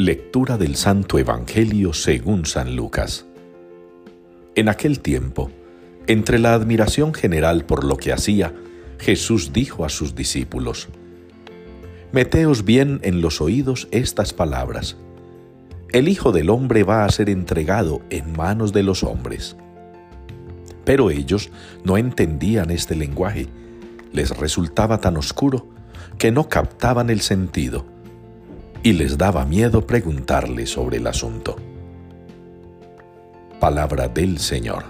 Lectura del Santo Evangelio según San Lucas. En aquel tiempo, entre la admiración general por lo que hacía, Jesús dijo a sus discípulos, Meteos bien en los oídos estas palabras. El Hijo del Hombre va a ser entregado en manos de los hombres. Pero ellos no entendían este lenguaje, les resultaba tan oscuro que no captaban el sentido y les daba miedo preguntarle sobre el asunto. Palabra del Señor.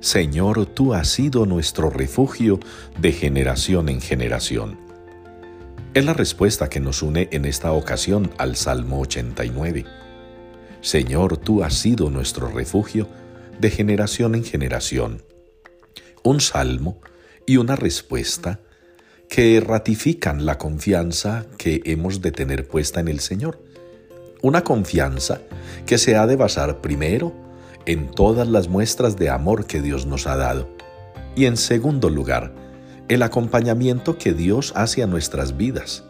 Señor, tú has sido nuestro refugio de generación en generación. Es la respuesta que nos une en esta ocasión al Salmo 89. Señor, tú has sido nuestro refugio de generación en generación. Un salmo y una respuesta que ratifican la confianza que hemos de tener puesta en el Señor. Una confianza que se ha de basar primero en todas las muestras de amor que Dios nos ha dado y en segundo lugar, el acompañamiento que Dios hace a nuestras vidas,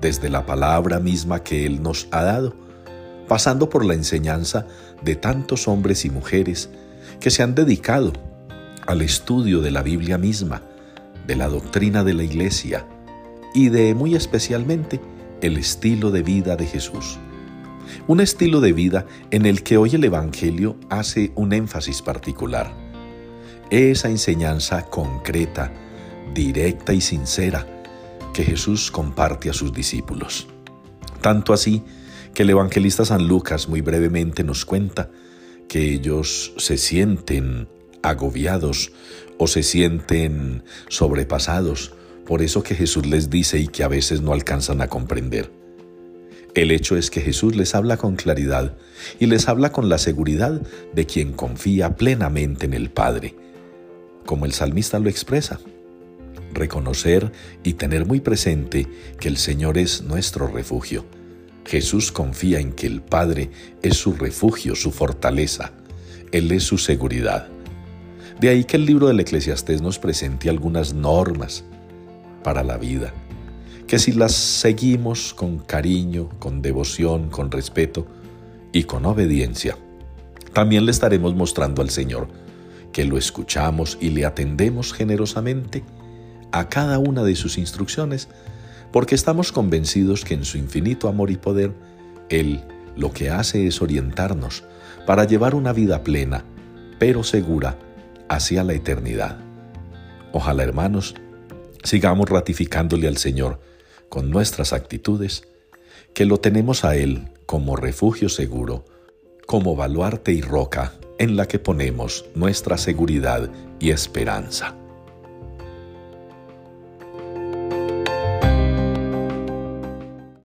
desde la palabra misma que Él nos ha dado, pasando por la enseñanza de tantos hombres y mujeres que se han dedicado al estudio de la Biblia misma, de la doctrina de la Iglesia y de muy especialmente el estilo de vida de Jesús. Un estilo de vida en el que hoy el Evangelio hace un énfasis particular. Esa enseñanza concreta, directa y sincera que Jesús comparte a sus discípulos. Tanto así que el evangelista San Lucas muy brevemente nos cuenta que ellos se sienten agobiados o se sienten sobrepasados por eso que Jesús les dice y que a veces no alcanzan a comprender. El hecho es que Jesús les habla con claridad y les habla con la seguridad de quien confía plenamente en el Padre, como el salmista lo expresa. Reconocer y tener muy presente que el Señor es nuestro refugio. Jesús confía en que el Padre es su refugio, su fortaleza. Él es su seguridad. De ahí que el libro del Eclesiastés nos presente algunas normas para la vida, que si las seguimos con cariño, con devoción, con respeto y con obediencia, también le estaremos mostrando al Señor que lo escuchamos y le atendemos generosamente a cada una de sus instrucciones, porque estamos convencidos que en su infinito amor y poder, Él lo que hace es orientarnos para llevar una vida plena, pero segura, hacia la eternidad. Ojalá, hermanos, sigamos ratificándole al Señor con nuestras actitudes, que lo tenemos a Él como refugio seguro, como baluarte y roca en la que ponemos nuestra seguridad y esperanza.